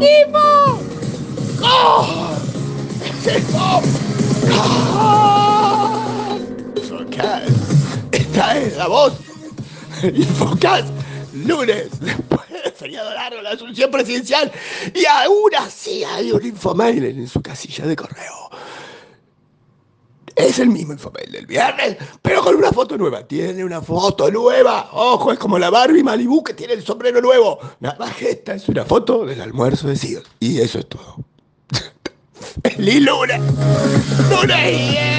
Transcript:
¡Equipo! ¡Gol! ¡Equipo! ¡Gol! Esta es la voz. Y lunes, después del feriado largo, la asunción presidencial. Y aún así hay un infomail en su casilla de correo. Es el mismo infomail del viernes, pero con una foto nueva. Tiene una foto nueva. Ojo, es como la Barbie Malibu que tiene el sombrero nuevo. Nada más que esta es una foto del almuerzo de Sid. Y eso es todo. ¡Feliz lunes! ¡Lunes! yeah.